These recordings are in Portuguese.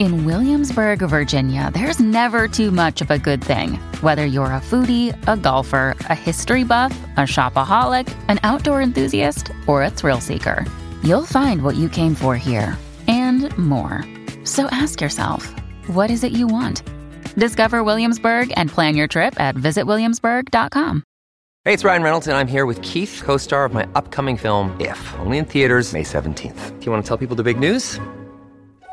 In Williamsburg, Virginia, there's never too much of a good thing. Whether you're a foodie, a golfer, a history buff, a shopaholic, an outdoor enthusiast, or a thrill seeker, you'll find what you came for here and more. So ask yourself, what is it you want? Discover Williamsburg and plan your trip at visitwilliamsburg.com. Hey, it's Ryan Reynolds, and I'm here with Keith, co star of my upcoming film, If, only in theaters, May 17th. Do you want to tell people the big news?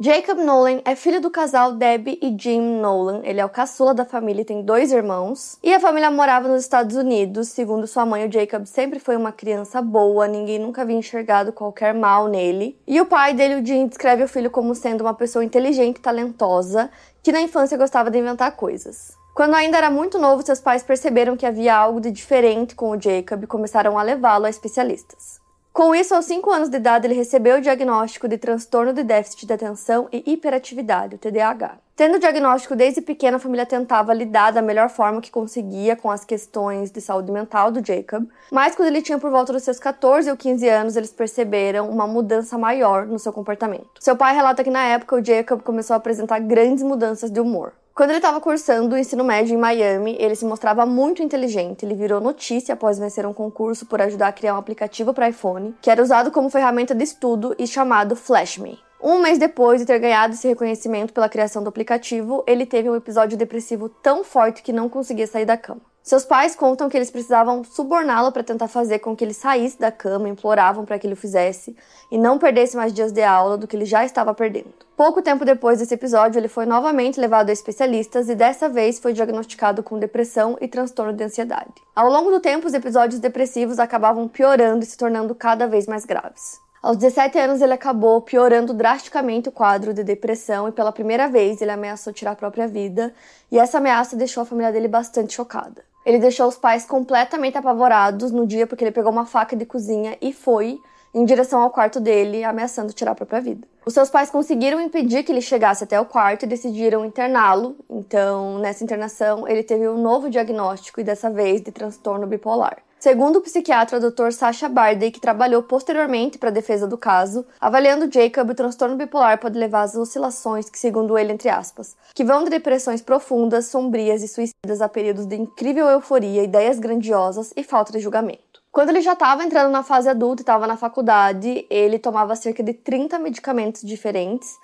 Jacob Nolan é filho do casal Debbie e Jim Nolan. Ele é o caçula da família e tem dois irmãos. E a família morava nos Estados Unidos. Segundo sua mãe, o Jacob sempre foi uma criança boa, ninguém nunca havia enxergado qualquer mal nele. E o pai dele, o Jim, descreve o filho como sendo uma pessoa inteligente e talentosa, que na infância gostava de inventar coisas. Quando ainda era muito novo, seus pais perceberam que havia algo de diferente com o Jacob e começaram a levá-lo a especialistas. Com isso, aos 5 anos de idade, ele recebeu o diagnóstico de transtorno de déficit de atenção e hiperatividade, o TDAH. Tendo o diagnóstico desde pequeno, a família tentava lidar da melhor forma que conseguia com as questões de saúde mental do Jacob, mas quando ele tinha por volta dos seus 14 ou 15 anos, eles perceberam uma mudança maior no seu comportamento. Seu pai relata que na época o Jacob começou a apresentar grandes mudanças de humor. Quando ele estava cursando o ensino médio em Miami, ele se mostrava muito inteligente. Ele virou notícia após vencer um concurso por ajudar a criar um aplicativo para iPhone, que era usado como ferramenta de estudo e chamado FlashMe. Um mês depois de ter ganhado esse reconhecimento pela criação do aplicativo, ele teve um episódio depressivo tão forte que não conseguia sair da cama. Seus pais contam que eles precisavam suborná-lo para tentar fazer com que ele saísse da cama, imploravam para que ele o fizesse e não perdesse mais dias de aula do que ele já estava perdendo. Pouco tempo depois desse episódio, ele foi novamente levado a especialistas e dessa vez foi diagnosticado com depressão e transtorno de ansiedade. Ao longo do tempo, os episódios depressivos acabavam piorando e se tornando cada vez mais graves. Aos 17 anos, ele acabou piorando drasticamente o quadro de depressão e pela primeira vez ele ameaçou tirar a própria vida, e essa ameaça deixou a família dele bastante chocada. Ele deixou os pais completamente apavorados no dia porque ele pegou uma faca de cozinha e foi em direção ao quarto dele, ameaçando tirar a própria vida. Os seus pais conseguiram impedir que ele chegasse até o quarto e decidiram interná-lo. Então, nessa internação, ele teve um novo diagnóstico e dessa vez de transtorno bipolar. Segundo o psiquiatra Dr. Sasha Bardey, que trabalhou posteriormente para a defesa do caso, avaliando Jacob, o transtorno bipolar pode levar às oscilações que, segundo ele, entre aspas, que vão de depressões profundas, sombrias e suicidas a períodos de incrível euforia, ideias grandiosas e falta de julgamento. Quando ele já estava entrando na fase adulta e estava na faculdade, ele tomava cerca de 30 medicamentos diferentes,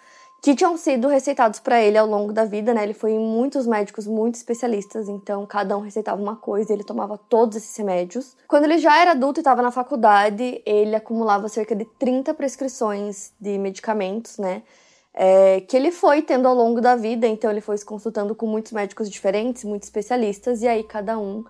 que tinham sido receitados para ele ao longo da vida, né? Ele foi em muitos médicos muito especialistas, então cada um receitava uma coisa ele tomava todos esses remédios. Quando ele já era adulto e estava na faculdade, ele acumulava cerca de 30 prescrições de medicamentos, né? É, que ele foi tendo ao longo da vida, então ele foi se consultando com muitos médicos diferentes, muitos especialistas, e aí cada um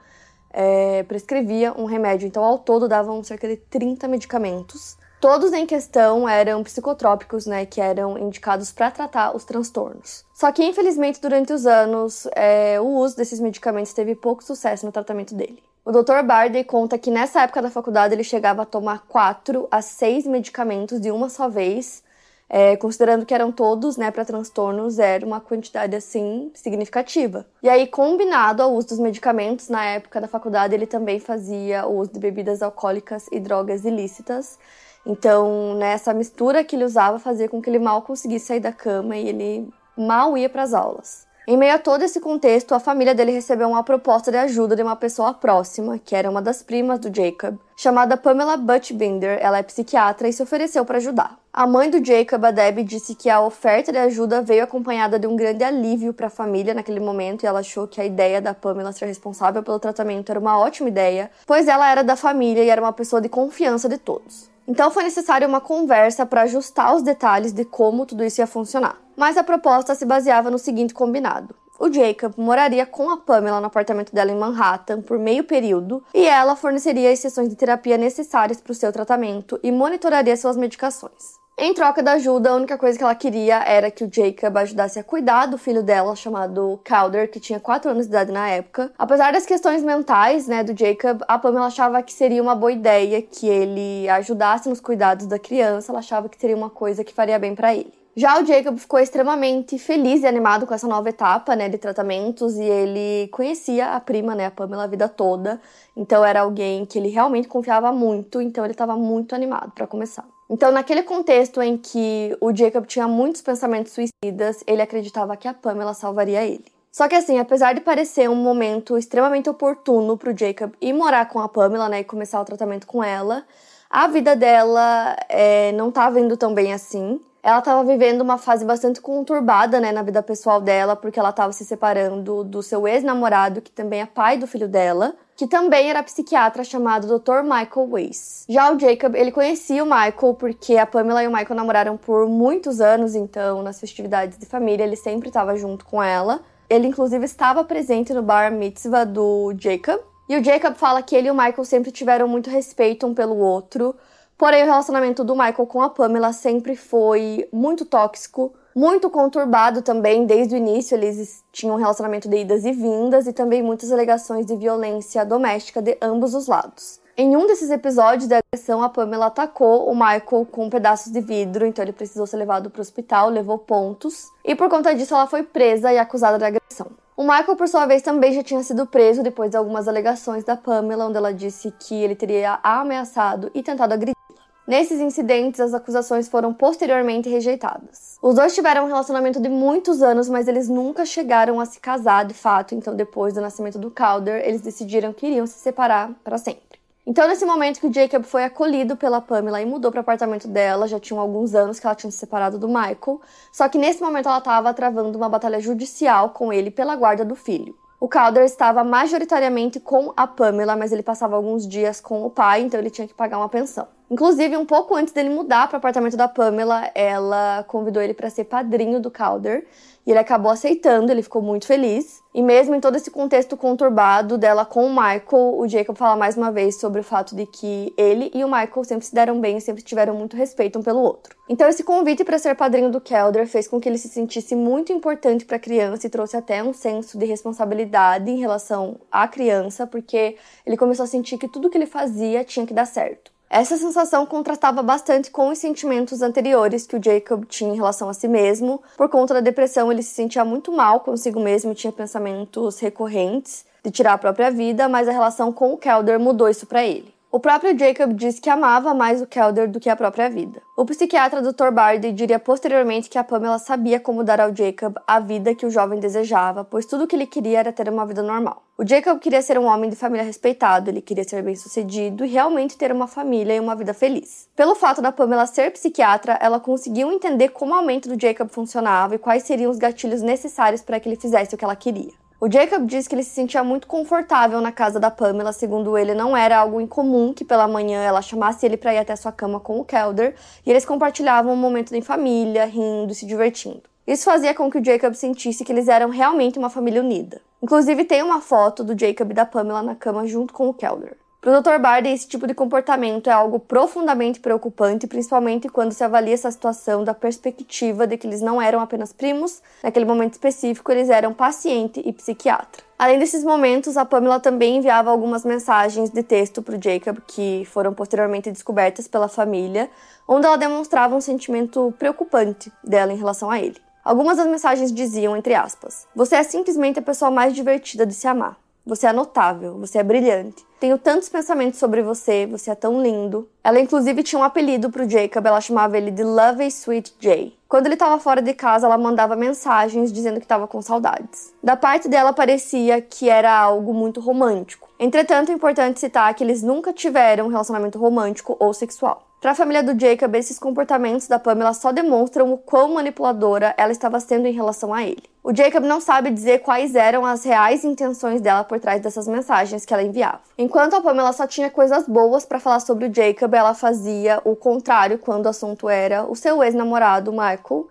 é, prescrevia um remédio. Então, ao todo, davam cerca de 30 medicamentos. Todos em questão eram psicotrópicos, né, que eram indicados para tratar os transtornos. Só que, infelizmente, durante os anos, é, o uso desses medicamentos teve pouco sucesso no tratamento dele. O Dr. Bardey conta que nessa época da faculdade ele chegava a tomar 4 a 6 medicamentos de uma só vez, é, considerando que eram todos né, para transtornos, era uma quantidade assim significativa. E aí, combinado ao uso dos medicamentos, na época da faculdade ele também fazia o uso de bebidas alcoólicas e drogas ilícitas. Então, né, essa mistura que ele usava fazia com que ele mal conseguisse sair da cama e ele mal ia para as aulas. Em meio a todo esse contexto, a família dele recebeu uma proposta de ajuda de uma pessoa próxima, que era uma das primas do Jacob, chamada Pamela Butchbinder. Ela é psiquiatra e se ofereceu para ajudar. A mãe do Jacob, a Debbie, disse que a oferta de ajuda veio acompanhada de um grande alívio para a família naquele momento e ela achou que a ideia da Pamela ser responsável pelo tratamento era uma ótima ideia, pois ela era da família e era uma pessoa de confiança de todos. Então foi necessária uma conversa para ajustar os detalhes de como tudo isso ia funcionar. Mas a proposta se baseava no seguinte combinado. O Jacob moraria com a Pamela no apartamento dela em Manhattan por meio período e ela forneceria as sessões de terapia necessárias para o seu tratamento e monitoraria suas medicações. Em troca da ajuda, a única coisa que ela queria era que o Jacob ajudasse a cuidar do filho dela, chamado Calder, que tinha 4 anos de idade na época. Apesar das questões mentais, né, do Jacob, a Pamela achava que seria uma boa ideia que ele ajudasse nos cuidados da criança, ela achava que seria uma coisa que faria bem para ele. Já o Jacob ficou extremamente feliz e animado com essa nova etapa, né, de tratamentos e ele conhecia a prima, né, a Pamela a vida toda. Então era alguém que ele realmente confiava muito, então ele estava muito animado para começar. Então, naquele contexto em que o Jacob tinha muitos pensamentos suicidas, ele acreditava que a Pamela salvaria ele. Só que assim, apesar de parecer um momento extremamente oportuno para o Jacob ir morar com a Pamela, né, e começar o tratamento com ela, a vida dela é, não estava indo tão bem assim. Ela estava vivendo uma fase bastante conturbada, né, na vida pessoal dela, porque ela estava se separando do seu ex-namorado, que também é pai do filho dela que também era psiquiatra chamado Dr. Michael Weiss. Já o Jacob, ele conhecia o Michael porque a Pamela e o Michael namoraram por muitos anos, então nas festividades de família ele sempre estava junto com ela. Ele inclusive estava presente no bar mitzvah do Jacob. E o Jacob fala que ele e o Michael sempre tiveram muito respeito um pelo outro, porém o relacionamento do Michael com a Pamela sempre foi muito tóxico, muito conturbado também, desde o início eles tinham um relacionamento de idas e vindas e também muitas alegações de violência doméstica de ambos os lados. Em um desses episódios de agressão, a Pamela atacou o Michael com pedaços de vidro, então ele precisou ser levado para o hospital, levou pontos, e por conta disso ela foi presa e acusada de agressão. O Michael, por sua vez, também já tinha sido preso depois de algumas alegações da Pamela, onde ela disse que ele teria ameaçado e tentado agredir. Nesses incidentes, as acusações foram posteriormente rejeitadas. Os dois tiveram um relacionamento de muitos anos, mas eles nunca chegaram a se casar de fato, então depois do nascimento do Calder, eles decidiram que iriam se separar para sempre. Então, nesse momento que o Jacob foi acolhido pela Pamela e mudou para o apartamento dela, já tinham alguns anos que ela tinha se separado do Michael, só que nesse momento ela estava travando uma batalha judicial com ele pela guarda do filho. O Calder estava majoritariamente com a Pamela, mas ele passava alguns dias com o pai, então ele tinha que pagar uma pensão. Inclusive, um pouco antes dele mudar para o apartamento da Pamela, ela convidou ele para ser padrinho do Calder. E ele acabou aceitando, ele ficou muito feliz. E mesmo em todo esse contexto conturbado dela com o Michael, o Jacob fala mais uma vez sobre o fato de que ele e o Michael sempre se deram bem sempre tiveram muito respeito um pelo outro. Então esse convite para ser padrinho do Kelder fez com que ele se sentisse muito importante para a criança e trouxe até um senso de responsabilidade em relação à criança, porque ele começou a sentir que tudo que ele fazia tinha que dar certo. Essa sensação contrastava bastante com os sentimentos anteriores que o Jacob tinha em relação a si mesmo. Por conta da depressão, ele se sentia muito mal consigo mesmo e tinha pensamentos recorrentes de tirar a própria vida, mas a relação com o Kelder mudou isso para ele. O próprio Jacob disse que amava mais o Kelder do que a própria vida. O psiquiatra Dr. Bardi diria posteriormente que a Pamela sabia como dar ao Jacob a vida que o jovem desejava, pois tudo o que ele queria era ter uma vida normal. O Jacob queria ser um homem de família respeitado, ele queria ser bem-sucedido e realmente ter uma família e uma vida feliz. Pelo fato da Pamela ser psiquiatra, ela conseguiu entender como a mente do Jacob funcionava e quais seriam os gatilhos necessários para que ele fizesse o que ela queria. O Jacob diz que ele se sentia muito confortável na casa da Pamela, segundo ele, não era algo incomum que pela manhã ela chamasse ele para ir até sua cama com o Kelder e eles compartilhavam um momento em família, rindo e se divertindo. Isso fazia com que o Jacob sentisse que eles eram realmente uma família unida. Inclusive, tem uma foto do Jacob e da Pamela na cama junto com o Kelder. Para o Dr. Barden, esse tipo de comportamento é algo profundamente preocupante, principalmente quando se avalia essa situação da perspectiva de que eles não eram apenas primos, naquele momento específico eles eram paciente e psiquiatra. Além desses momentos, a Pamela também enviava algumas mensagens de texto para o Jacob, que foram posteriormente descobertas pela família, onde ela demonstrava um sentimento preocupante dela em relação a ele. Algumas das mensagens diziam, entre aspas, Você é simplesmente a pessoa mais divertida de se amar. Você é notável, você é brilhante. Tenho tantos pensamentos sobre você, você é tão lindo. Ela inclusive tinha um apelido pro Jacob, ela chamava ele de Lovey Sweet Jay. Quando ele estava fora de casa, ela mandava mensagens dizendo que estava com saudades. Da parte dela parecia que era algo muito romântico. Entretanto, é importante citar que eles nunca tiveram um relacionamento romântico ou sexual. Para a família do Jacob, esses comportamentos da Pamela só demonstram o quão manipuladora ela estava sendo em relação a ele. O Jacob não sabe dizer quais eram as reais intenções dela por trás dessas mensagens que ela enviava. Enquanto a Pamela só tinha coisas boas para falar sobre o Jacob, ela fazia o contrário quando o assunto era o seu ex-namorado, Michael,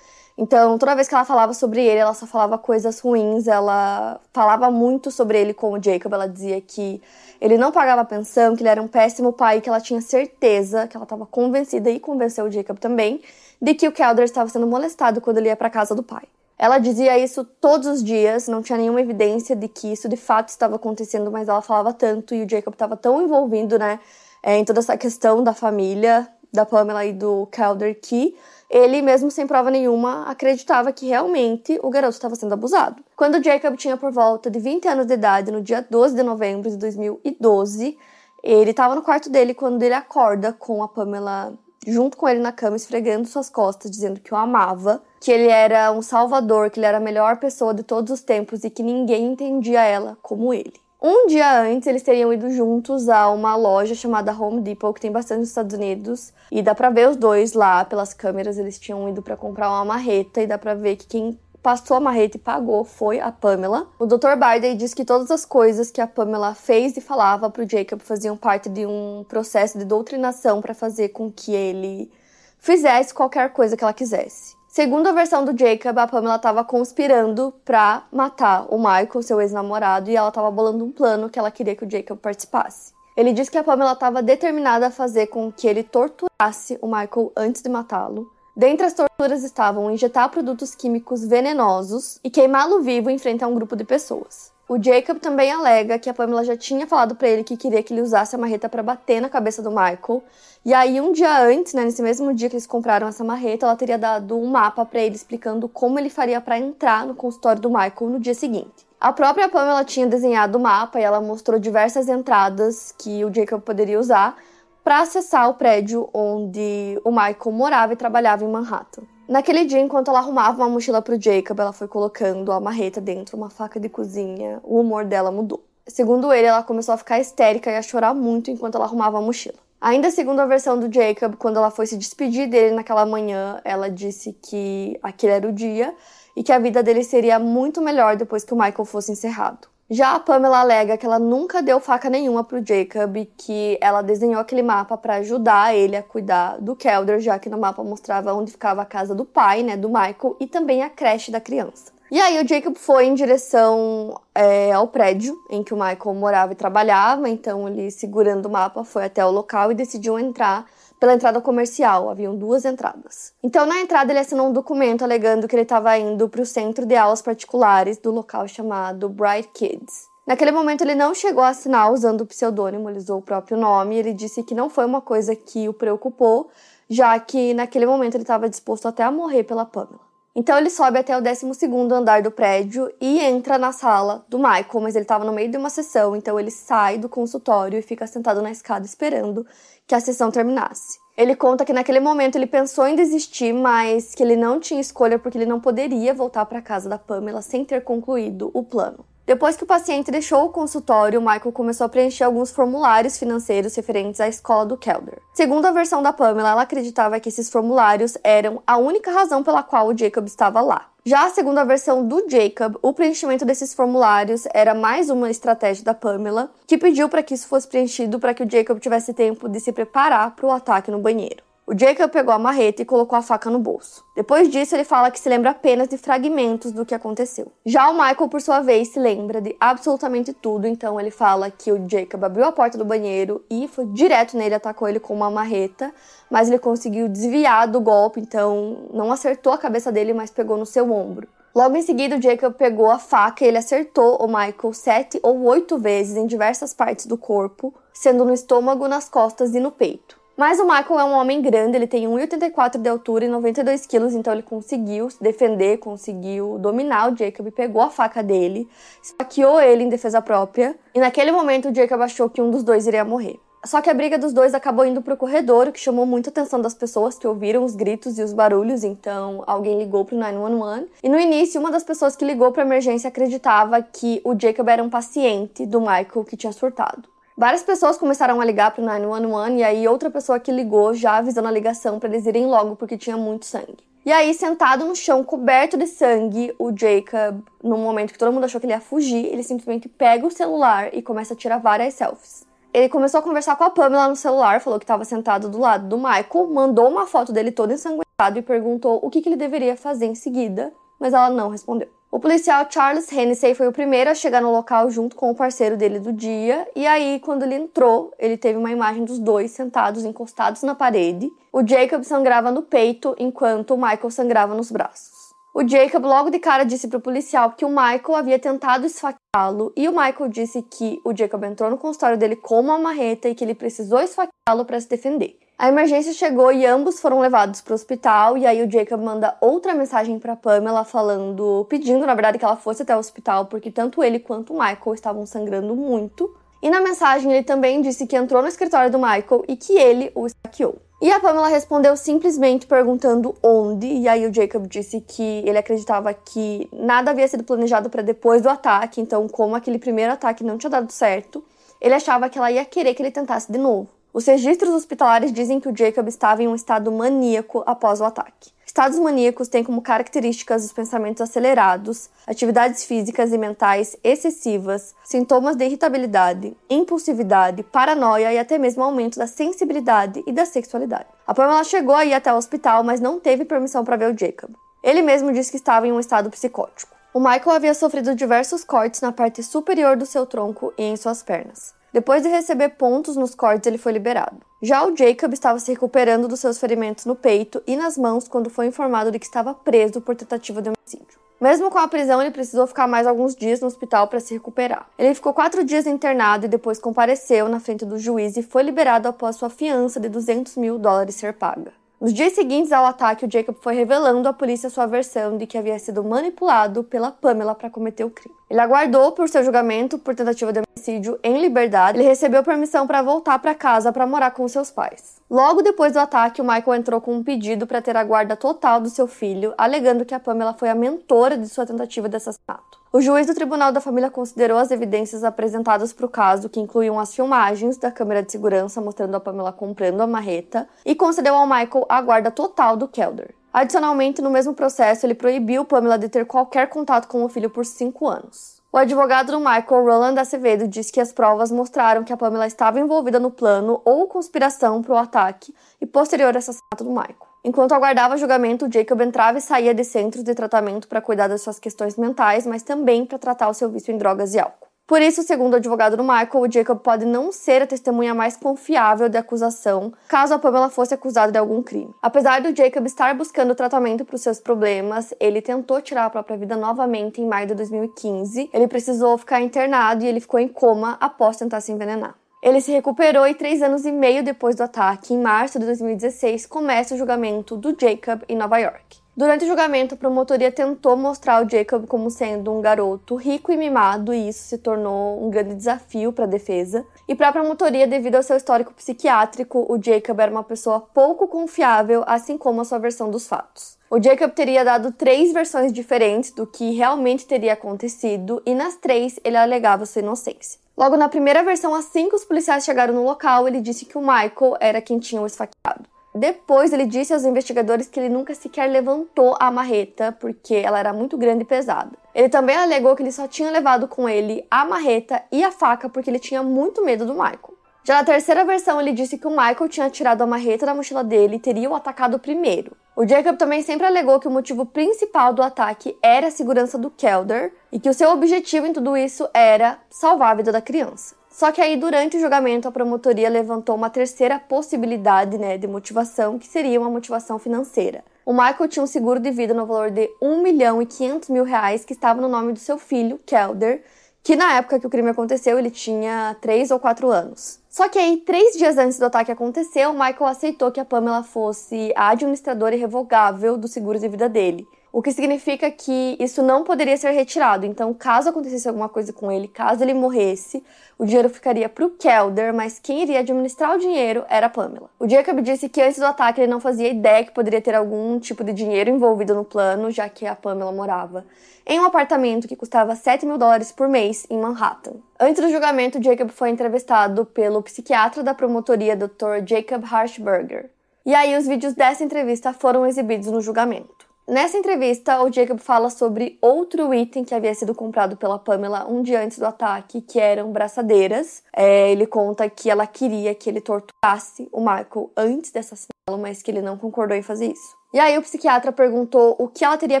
então, toda vez que ela falava sobre ele, ela só falava coisas ruins. Ela falava muito sobre ele com o Jacob. Ela dizia que ele não pagava pensão, que ele era um péssimo pai, que ela tinha certeza, que ela estava convencida e convenceu o Jacob também, de que o Kelder estava sendo molestado quando ele ia para casa do pai. Ela dizia isso todos os dias, não tinha nenhuma evidência de que isso de fato estava acontecendo, mas ela falava tanto e o Jacob estava tão envolvido, né, é, em toda essa questão da família, da Pamela e do Kelder, que ele, mesmo sem prova nenhuma, acreditava que realmente o garoto estava sendo abusado. Quando Jacob tinha por volta de 20 anos de idade, no dia 12 de novembro de 2012, ele estava no quarto dele quando ele acorda com a Pamela junto com ele na cama, esfregando suas costas, dizendo que o amava, que ele era um salvador, que ele era a melhor pessoa de todos os tempos e que ninguém entendia ela como ele. Um dia antes, eles teriam ido juntos a uma loja chamada Home Depot, que tem bastante nos Estados Unidos, e dá pra ver os dois lá pelas câmeras. Eles tinham ido para comprar uma marreta, e dá pra ver que quem passou a marreta e pagou foi a Pamela. O Dr. Bardey diz que todas as coisas que a Pamela fez e falava pro Jacob faziam parte de um processo de doutrinação para fazer com que ele fizesse qualquer coisa que ela quisesse. Segundo a versão do Jacob, a Pamela estava conspirando para matar o Michael, seu ex-namorado, e ela estava bolando um plano que ela queria que o Jacob participasse. Ele disse que a Pamela estava determinada a fazer com que ele torturasse o Michael antes de matá-lo. Dentre as torturas estavam injetar produtos químicos venenosos e queimá-lo vivo em frente a um grupo de pessoas. O Jacob também alega que a Pamela já tinha falado para ele que queria que ele usasse a marreta para bater na cabeça do Michael. E aí, um dia antes, né, nesse mesmo dia que eles compraram essa marreta, ela teria dado um mapa para ele explicando como ele faria para entrar no consultório do Michael no dia seguinte. A própria Pamela tinha desenhado o mapa e ela mostrou diversas entradas que o Jacob poderia usar para acessar o prédio onde o Michael morava e trabalhava em Manhattan. Naquele dia, enquanto ela arrumava uma mochila pro Jacob, ela foi colocando a marreta dentro, uma faca de cozinha. O humor dela mudou. Segundo ele, ela começou a ficar histérica e a chorar muito enquanto ela arrumava a mochila. Ainda segundo a versão do Jacob, quando ela foi se despedir dele naquela manhã, ela disse que aquele era o dia e que a vida dele seria muito melhor depois que o Michael fosse encerrado. Já a Pamela alega que ela nunca deu faca nenhuma pro Jacob que ela desenhou aquele mapa para ajudar ele a cuidar do Kelder, já que no mapa mostrava onde ficava a casa do pai, né, do Michael, e também a creche da criança. E aí o Jacob foi em direção é, ao prédio em que o Michael morava e trabalhava, então ele, segurando o mapa, foi até o local e decidiu entrar pela entrada comercial, haviam duas entradas. Então, na entrada, ele assinou um documento alegando que ele estava indo para o centro de aulas particulares do local chamado Bright Kids. Naquele momento, ele não chegou a assinar usando o pseudônimo, ele usou o próprio nome. Ele disse que não foi uma coisa que o preocupou, já que naquele momento ele estava disposto até a morrer pela Pamela. Então ele sobe até o 12 andar do prédio e entra na sala do Michael, mas ele estava no meio de uma sessão, então ele sai do consultório e fica sentado na escada esperando que a sessão terminasse. Ele conta que naquele momento ele pensou em desistir, mas que ele não tinha escolha porque ele não poderia voltar para casa da Pamela sem ter concluído o plano. Depois que o paciente deixou o consultório, Michael começou a preencher alguns formulários financeiros referentes à escola do Kelder. Segundo a versão da Pamela, ela acreditava que esses formulários eram a única razão pela qual o Jacob estava lá. Já segundo a versão do Jacob, o preenchimento desses formulários era mais uma estratégia da Pamela, que pediu para que isso fosse preenchido para que o Jacob tivesse tempo de se preparar para o ataque no banheiro. O Jacob pegou a marreta e colocou a faca no bolso. Depois disso, ele fala que se lembra apenas de fragmentos do que aconteceu. Já o Michael, por sua vez, se lembra de absolutamente tudo, então ele fala que o Jacob abriu a porta do banheiro e foi direto nele, atacou ele com uma marreta, mas ele conseguiu desviar do golpe, então não acertou a cabeça dele, mas pegou no seu ombro. Logo em seguida, o Jacob pegou a faca e ele acertou o Michael sete ou oito vezes em diversas partes do corpo, sendo no estômago, nas costas e no peito. Mas o Michael é um homem grande, ele tem 1,84 de altura e 92 quilos, então ele conseguiu se defender, conseguiu dominar o Jacob, pegou a faca dele, esfaqueou ele em defesa própria, e naquele momento o Jacob achou que um dos dois iria morrer. Só que a briga dos dois acabou indo pro corredor, o que chamou muita atenção das pessoas que ouviram os gritos e os barulhos, então alguém ligou pro 911. E no início, uma das pessoas que ligou pra emergência acreditava que o Jacob era um paciente do Michael que tinha surtado. Várias pessoas começaram a ligar para o 911 e aí outra pessoa que ligou já avisando a ligação para eles irem logo porque tinha muito sangue. E aí, sentado no chão, coberto de sangue, o Jacob, no momento que todo mundo achou que ele ia fugir, ele simplesmente pega o celular e começa a tirar várias selfies. Ele começou a conversar com a Pamela no celular, falou que estava sentado do lado do Michael, mandou uma foto dele todo ensanguentado e perguntou o que, que ele deveria fazer em seguida, mas ela não respondeu. O policial Charles Hennessy foi o primeiro a chegar no local junto com o parceiro dele do dia, e aí, quando ele entrou, ele teve uma imagem dos dois sentados encostados na parede. O Jacob sangrava no peito, enquanto o Michael sangrava nos braços. O Jacob logo de cara disse para o policial que o Michael havia tentado esfaqueá-lo, e o Michael disse que o Jacob entrou no consultório dele com uma marreta e que ele precisou esfaqueá-lo para se defender. A emergência chegou e ambos foram levados para o hospital. E aí o Jacob manda outra mensagem para Pamela falando, pedindo na verdade que ela fosse até o hospital porque tanto ele quanto o Michael estavam sangrando muito. E na mensagem ele também disse que entrou no escritório do Michael e que ele o esfaqueou. E a Pamela respondeu simplesmente perguntando onde, e aí o Jacob disse que ele acreditava que nada havia sido planejado para depois do ataque, então como aquele primeiro ataque não tinha dado certo, ele achava que ela ia querer que ele tentasse de novo. Os registros hospitalares dizem que o Jacob estava em um estado maníaco após o ataque. Estados maníacos têm como características os pensamentos acelerados, atividades físicas e mentais excessivas, sintomas de irritabilidade, impulsividade, paranoia e até mesmo aumento da sensibilidade e da sexualidade. A Pamela chegou aí até o hospital, mas não teve permissão para ver o Jacob. Ele mesmo disse que estava em um estado psicótico. O Michael havia sofrido diversos cortes na parte superior do seu tronco e em suas pernas. Depois de receber pontos nos cortes, ele foi liberado. Já o Jacob estava se recuperando dos seus ferimentos no peito e nas mãos quando foi informado de que estava preso por tentativa de homicídio. Mesmo com a prisão, ele precisou ficar mais alguns dias no hospital para se recuperar. Ele ficou quatro dias internado e depois compareceu na frente do juiz e foi liberado após sua fiança de 200 mil dólares ser paga. Nos dias seguintes ao ataque, o Jacob foi revelando à polícia sua versão de que havia sido manipulado pela Pamela para cometer o crime. Ele aguardou por seu julgamento por tentativa de homicídio em liberdade. Ele recebeu permissão para voltar para casa para morar com seus pais. Logo depois do ataque, o Michael entrou com um pedido para ter a guarda total do seu filho, alegando que a Pamela foi a mentora de sua tentativa de assassinato. O juiz do Tribunal da Família considerou as evidências apresentadas para o caso, que incluíam as filmagens da câmera de segurança mostrando a Pamela comprando a marreta, e concedeu ao Michael a guarda total do Kelder. Adicionalmente, no mesmo processo, ele proibiu Pamela de ter qualquer contato com o filho por cinco anos. O advogado do Michael, Roland Acevedo, disse que as provas mostraram que a Pamela estava envolvida no plano ou conspiração para o ataque e posterior assassinato do Michael. Enquanto aguardava julgamento, Jacob entrava e saía de centros de tratamento para cuidar das suas questões mentais, mas também para tratar o seu vício em drogas e álcool. Por isso, segundo o advogado do Michael, o Jacob pode não ser a testemunha mais confiável da acusação caso a Pamela fosse acusada de algum crime. Apesar do Jacob estar buscando tratamento para os seus problemas, ele tentou tirar a própria vida novamente em maio de 2015. Ele precisou ficar internado e ele ficou em coma após tentar se envenenar. Ele se recuperou e três anos e meio depois do ataque, em março de 2016, começa o julgamento do Jacob em Nova York. Durante o julgamento, a promotoria tentou mostrar o Jacob como sendo um garoto rico e mimado, e isso se tornou um grande desafio para a defesa. E para a promotoria, devido ao seu histórico psiquiátrico, o Jacob era uma pessoa pouco confiável, assim como a sua versão dos fatos. O Jacob teria dado três versões diferentes do que realmente teria acontecido, e nas três ele alegava sua inocência. Logo na primeira versão, assim que os policiais chegaram no local, ele disse que o Michael era quem tinha o esfaqueado. Depois, ele disse aos investigadores que ele nunca sequer levantou a marreta porque ela era muito grande e pesada. Ele também alegou que ele só tinha levado com ele a marreta e a faca porque ele tinha muito medo do Michael. Já na terceira versão, ele disse que o Michael tinha tirado a marreta da mochila dele e teria o atacado primeiro. O Jacob também sempre alegou que o motivo principal do ataque era a segurança do Kelder e que o seu objetivo em tudo isso era salvar a vida da criança. Só que aí, durante o julgamento, a promotoria levantou uma terceira possibilidade né, de motivação, que seria uma motivação financeira. O Michael tinha um seguro de vida no valor de 1 milhão e 500 mil reais que estava no nome do seu filho, Kelder, que na época que o crime aconteceu ele tinha 3 ou 4 anos. Só que aí, três dias antes do ataque acontecer, o Michael aceitou que a Pamela fosse a administradora irrevogável dos seguros de vida dele o que significa que isso não poderia ser retirado. Então, caso acontecesse alguma coisa com ele, caso ele morresse, o dinheiro ficaria para o Kelder, mas quem iria administrar o dinheiro era a Pamela. O Jacob disse que antes do ataque ele não fazia ideia que poderia ter algum tipo de dinheiro envolvido no plano, já que a Pamela morava em um apartamento que custava 7 mil dólares por mês em Manhattan. Antes do julgamento, Jacob foi entrevistado pelo psiquiatra da promotoria Dr. Jacob Harshberger. E aí os vídeos dessa entrevista foram exibidos no julgamento. Nessa entrevista, o Jacob fala sobre outro item que havia sido comprado pela Pamela um dia antes do ataque, que eram braçadeiras. É, ele conta que ela queria que ele torturasse o Michael antes de assassiná-lo, mas que ele não concordou em fazer isso. E aí o psiquiatra perguntou o que ela teria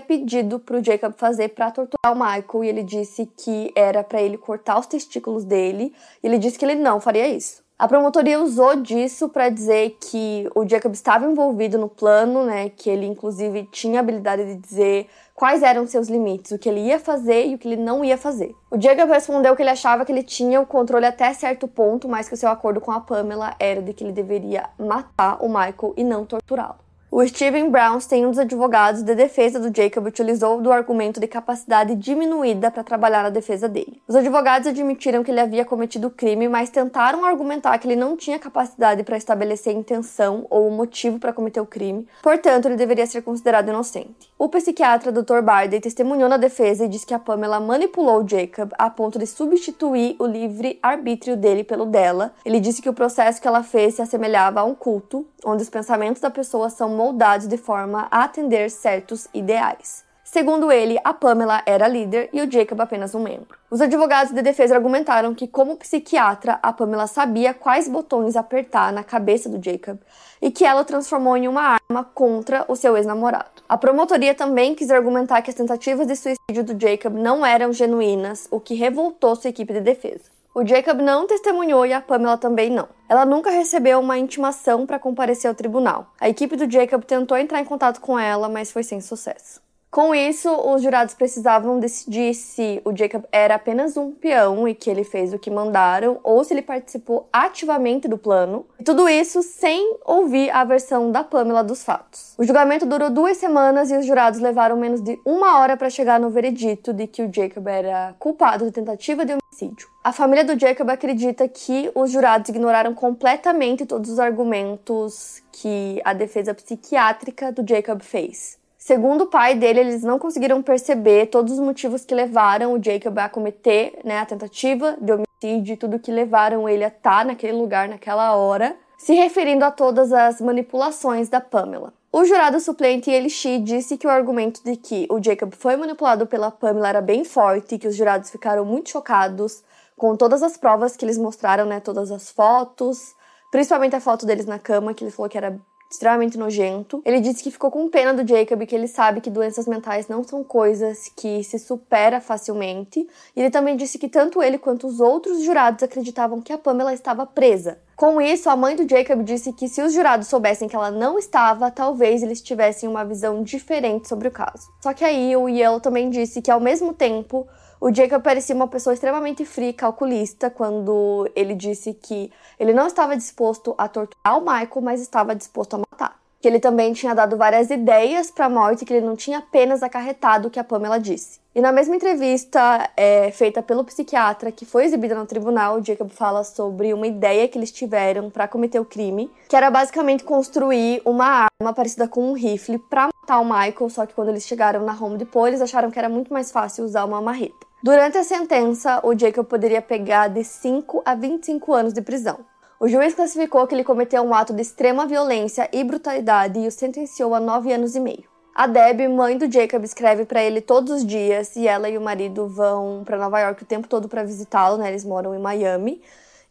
pedido para o Jacob fazer para torturar o Michael e ele disse que era para ele cortar os testículos dele. E ele disse que ele não faria isso. A promotoria usou disso para dizer que o Jacob estava envolvido no plano, né, que ele inclusive tinha a habilidade de dizer quais eram seus limites, o que ele ia fazer e o que ele não ia fazer. O Jacob respondeu que ele achava que ele tinha o controle até certo ponto, mas que o seu acordo com a Pamela era de que ele deveria matar o Michael e não torturá-lo. O Steven Brownstein, um dos advogados de defesa do Jacob, utilizou do argumento de capacidade diminuída para trabalhar na defesa dele. Os advogados admitiram que ele havia cometido o crime, mas tentaram argumentar que ele não tinha capacidade para estabelecer intenção ou motivo para cometer o crime, portanto, ele deveria ser considerado inocente. O psiquiatra Dr. Barday testemunhou na defesa e disse que a Pamela manipulou Jacob a ponto de substituir o livre arbítrio dele pelo dela. Ele disse que o processo que ela fez se assemelhava a um culto, onde os pensamentos da pessoa são moldados de forma a atender certos ideais. Segundo ele, a Pamela era líder e o Jacob apenas um membro. Os advogados de defesa argumentaram que, como psiquiatra, a Pamela sabia quais botões apertar na cabeça do Jacob e que ela o transformou em uma arma contra o seu ex-namorado. A promotoria também quis argumentar que as tentativas de suicídio do Jacob não eram genuínas, o que revoltou sua equipe de defesa. O Jacob não testemunhou e a Pamela também não. Ela nunca recebeu uma intimação para comparecer ao tribunal. A equipe do Jacob tentou entrar em contato com ela, mas foi sem sucesso. Com isso, os jurados precisavam decidir se o Jacob era apenas um peão e que ele fez o que mandaram, ou se ele participou ativamente do plano. tudo isso sem ouvir a versão da Pamela dos fatos. O julgamento durou duas semanas e os jurados levaram menos de uma hora para chegar no veredito de que o Jacob era culpado de tentativa de homicídio. A família do Jacob acredita que os jurados ignoraram completamente todos os argumentos que a defesa psiquiátrica do Jacob fez. Segundo o pai dele, eles não conseguiram perceber todos os motivos que levaram o Jacob a cometer né, a tentativa de homicídio e tudo que levaram ele a estar naquele lugar naquela hora, se referindo a todas as manipulações da Pamela. O jurado suplente Elishi disse que o argumento de que o Jacob foi manipulado pela Pamela era bem forte e que os jurados ficaram muito chocados com todas as provas que eles mostraram, né, todas as fotos, principalmente a foto deles na cama, que ele falou que era extremamente nojento. Ele disse que ficou com pena do Jacob, que ele sabe que doenças mentais não são coisas que se supera facilmente. E ele também disse que tanto ele quanto os outros jurados acreditavam que a Pamela estava presa. Com isso, a mãe do Jacob disse que se os jurados soubessem que ela não estava, talvez eles tivessem uma visão diferente sobre o caso. Só que aí o Yale também disse que ao mesmo tempo o Jacob parecia uma pessoa extremamente fria e calculista quando ele disse que ele não estava disposto a torturar o Michael, mas estava disposto a matar. Que ele também tinha dado várias ideias para a morte, que ele não tinha apenas acarretado o que a Pamela disse. E na mesma entrevista é, feita pelo psiquiatra, que foi exibida no tribunal, o Jacob fala sobre uma ideia que eles tiveram para cometer o crime, que era basicamente construir uma arma parecida com um rifle para matar o Michael, só que quando eles chegaram na Home Depot, eles acharam que era muito mais fácil usar uma marreta. Durante a sentença, o Jacob poderia pegar de 5 a 25 anos de prisão. O juiz classificou que ele cometeu um ato de extrema violência e brutalidade e o sentenciou a 9 anos e meio. A Deb, mãe do Jacob, escreve para ele todos os dias e ela e o marido vão para Nova York o tempo todo para visitá-lo, né? Eles moram em Miami.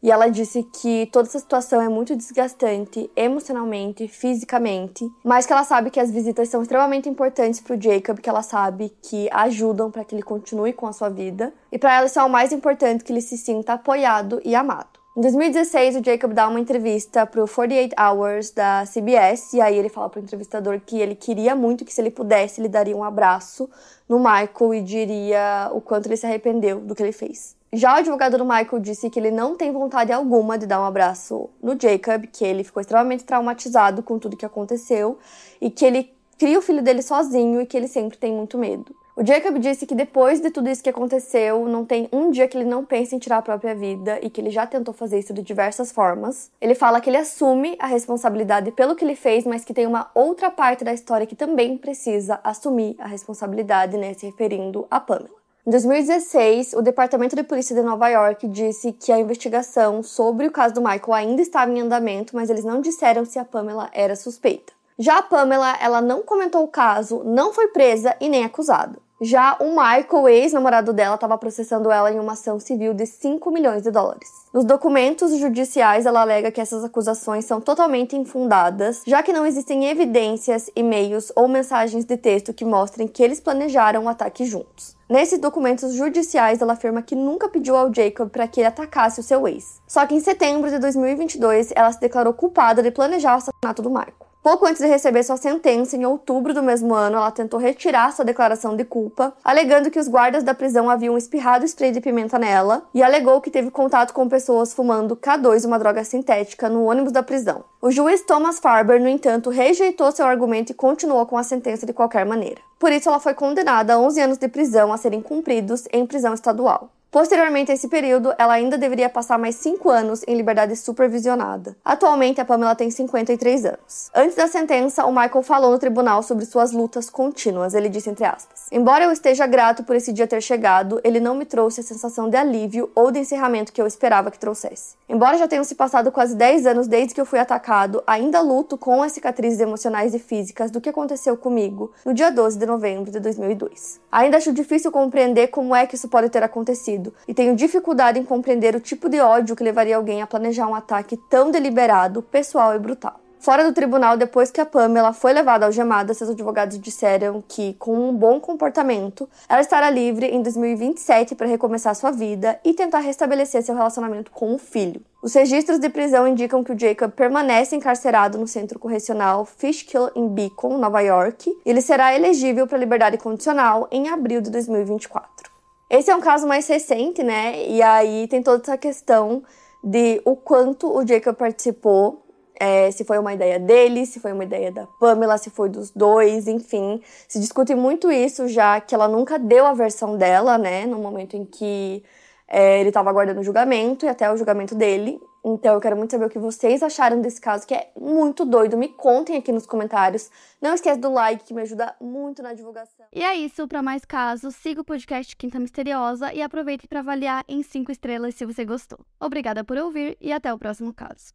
E ela disse que toda essa situação é muito desgastante emocionalmente, fisicamente, mas que ela sabe que as visitas são extremamente importantes para o Jacob, que ela sabe que ajudam para que ele continue com a sua vida. E para ela isso é o mais importante que ele se sinta apoiado e amado. Em 2016, o Jacob dá uma entrevista pro 48 Hours da CBS, e aí ele fala pro entrevistador que ele queria muito que se ele pudesse, ele daria um abraço no Michael e diria o quanto ele se arrependeu do que ele fez. Já o advogado do Michael disse que ele não tem vontade alguma de dar um abraço no Jacob, que ele ficou extremamente traumatizado com tudo que aconteceu e que ele cria o filho dele sozinho e que ele sempre tem muito medo. O Jacob disse que depois de tudo isso que aconteceu, não tem um dia que ele não pense em tirar a própria vida e que ele já tentou fazer isso de diversas formas. Ele fala que ele assume a responsabilidade pelo que ele fez, mas que tem uma outra parte da história que também precisa assumir a responsabilidade, né, se referindo a Pamela. Em 2016, o Departamento de Polícia de Nova York disse que a investigação sobre o caso do Michael ainda estava em andamento, mas eles não disseram se a Pamela era suspeita. Já a Pamela, ela não comentou o caso, não foi presa e nem acusada. Já o Michael, ex-namorado dela, estava processando ela em uma ação civil de 5 milhões de dólares. Nos documentos judiciais, ela alega que essas acusações são totalmente infundadas, já que não existem evidências, e-mails ou mensagens de texto que mostrem que eles planejaram o ataque juntos. Nesses documentos judiciais, ela afirma que nunca pediu ao Jacob para que ele atacasse o seu ex. Só que em setembro de 2022, ela se declarou culpada de planejar o assassinato do Michael. Pouco antes de receber sua sentença, em outubro do mesmo ano, ela tentou retirar sua declaração de culpa, alegando que os guardas da prisão haviam espirrado spray de pimenta nela e alegou que teve contato com pessoas fumando K2, uma droga sintética, no ônibus da prisão. O juiz Thomas Farber, no entanto, rejeitou seu argumento e continuou com a sentença de qualquer maneira. Por isso, ela foi condenada a 11 anos de prisão a serem cumpridos em prisão estadual. Posteriormente a esse período, ela ainda deveria passar mais 5 anos em liberdade supervisionada. Atualmente, a Pamela tem 53 anos. Antes da sentença, o Michael falou no tribunal sobre suas lutas contínuas. Ele disse entre aspas: Embora eu esteja grato por esse dia ter chegado, ele não me trouxe a sensação de alívio ou de encerramento que eu esperava que trouxesse. Embora já tenham se passado quase 10 anos desde que eu fui atacado, ainda luto com as cicatrizes emocionais e físicas do que aconteceu comigo no dia 12 de novembro de 2002. Ainda acho difícil compreender como é que isso pode ter acontecido e tenho dificuldade em compreender o tipo de ódio que levaria alguém a planejar um ataque tão deliberado, pessoal e brutal. Fora do tribunal, depois que a Pamela foi levada algemada, seus advogados disseram que, com um bom comportamento, ela estará livre em 2027 para recomeçar sua vida e tentar restabelecer seu relacionamento com o filho. Os registros de prisão indicam que o Jacob permanece encarcerado no centro correcional Fishkill em Beacon, Nova York, e ele será elegível para liberdade condicional em abril de 2024. Esse é um caso mais recente, né? E aí tem toda essa questão de o quanto o Jacob participou, é, se foi uma ideia dele, se foi uma ideia da Pamela, se foi dos dois, enfim. Se discute muito isso, já que ela nunca deu a versão dela, né? No momento em que é, ele estava aguardando o julgamento e até o julgamento dele. Então eu quero muito saber o que vocês acharam desse caso, que é muito doido. Me contem aqui nos comentários. Não esquece do like, que me ajuda muito na divulgação. E é isso, para mais casos, siga o podcast Quinta Misteriosa e aproveite para avaliar em 5 estrelas se você gostou. Obrigada por ouvir e até o próximo caso.